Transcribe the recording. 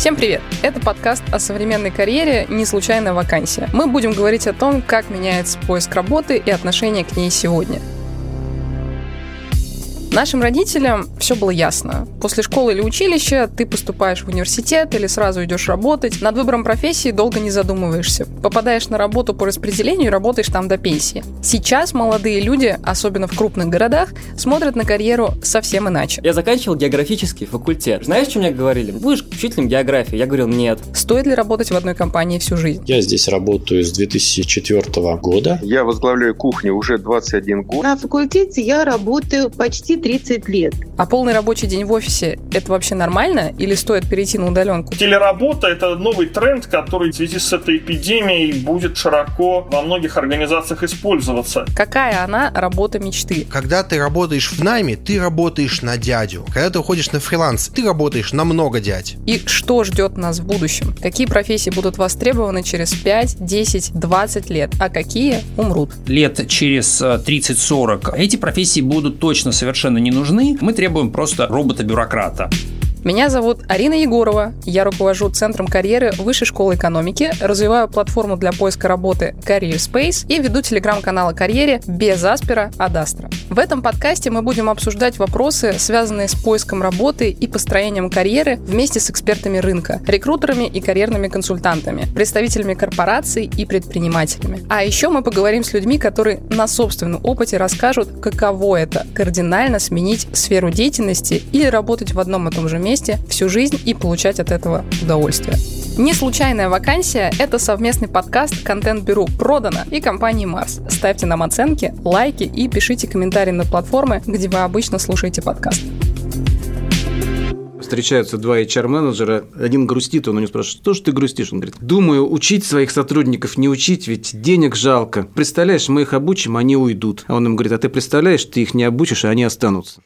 Всем привет! Это подкаст о современной карьере «Не случайная вакансия». Мы будем говорить о том, как меняется поиск работы и отношение к ней сегодня – Нашим родителям все было ясно. После школы или училища ты поступаешь в университет или сразу идешь работать. Над выбором профессии долго не задумываешься. Попадаешь на работу по распределению и работаешь там до пенсии. Сейчас молодые люди, особенно в крупных городах, смотрят на карьеру совсем иначе. Я заканчивал географический факультет. Знаешь, что мне говорили? Будешь учителем географии? Я говорил, нет. Стоит ли работать в одной компании всю жизнь? Я здесь работаю с 2004 года. Я возглавляю кухню уже 21 год. На факультете я работаю почти 30 лет. А полный рабочий день в офисе – это вообще нормально или стоит перейти на удаленку? Телеработа – это новый тренд, который в связи с этой эпидемией будет широко во многих организациях использоваться. Какая она работа мечты? Когда ты работаешь в найме, ты работаешь на дядю. Когда ты уходишь на фриланс, ты работаешь на много дядь. И что ждет нас в будущем? Какие профессии будут востребованы через 5, 10, 20 лет, а какие умрут? Лет через 30-40 эти профессии будут точно совершенно совершенно не нужны. Мы требуем просто робота-бюрократа. Меня зовут Арина Егорова. Я руковожу Центром карьеры Высшей школы экономики, развиваю платформу для поиска работы Career Space и веду телеграм-канал о карьере без Аспера Адастра. В этом подкасте мы будем обсуждать вопросы, связанные с поиском работы и построением карьеры вместе с экспертами рынка, рекрутерами и карьерными консультантами, представителями корпораций и предпринимателями. А еще мы поговорим с людьми, которые на собственном опыте расскажут, каково это кардинально сменить сферу деятельности или работать в одном и том же месте месте всю жизнь и получать от этого удовольствие. Не случайная вакансия – это совместный подкаст контент-бюро «Продано» и компании «Марс». Ставьте нам оценки, лайки и пишите комментарии на платформы, где вы обычно слушаете подкаст. Встречаются два HR-менеджера, один грустит, он у него спрашивает, что ж ты грустишь? Он говорит, думаю, учить своих сотрудников не учить, ведь денег жалко. Представляешь, мы их обучим, они уйдут. А он им говорит, а ты представляешь, ты их не обучишь, а они останутся.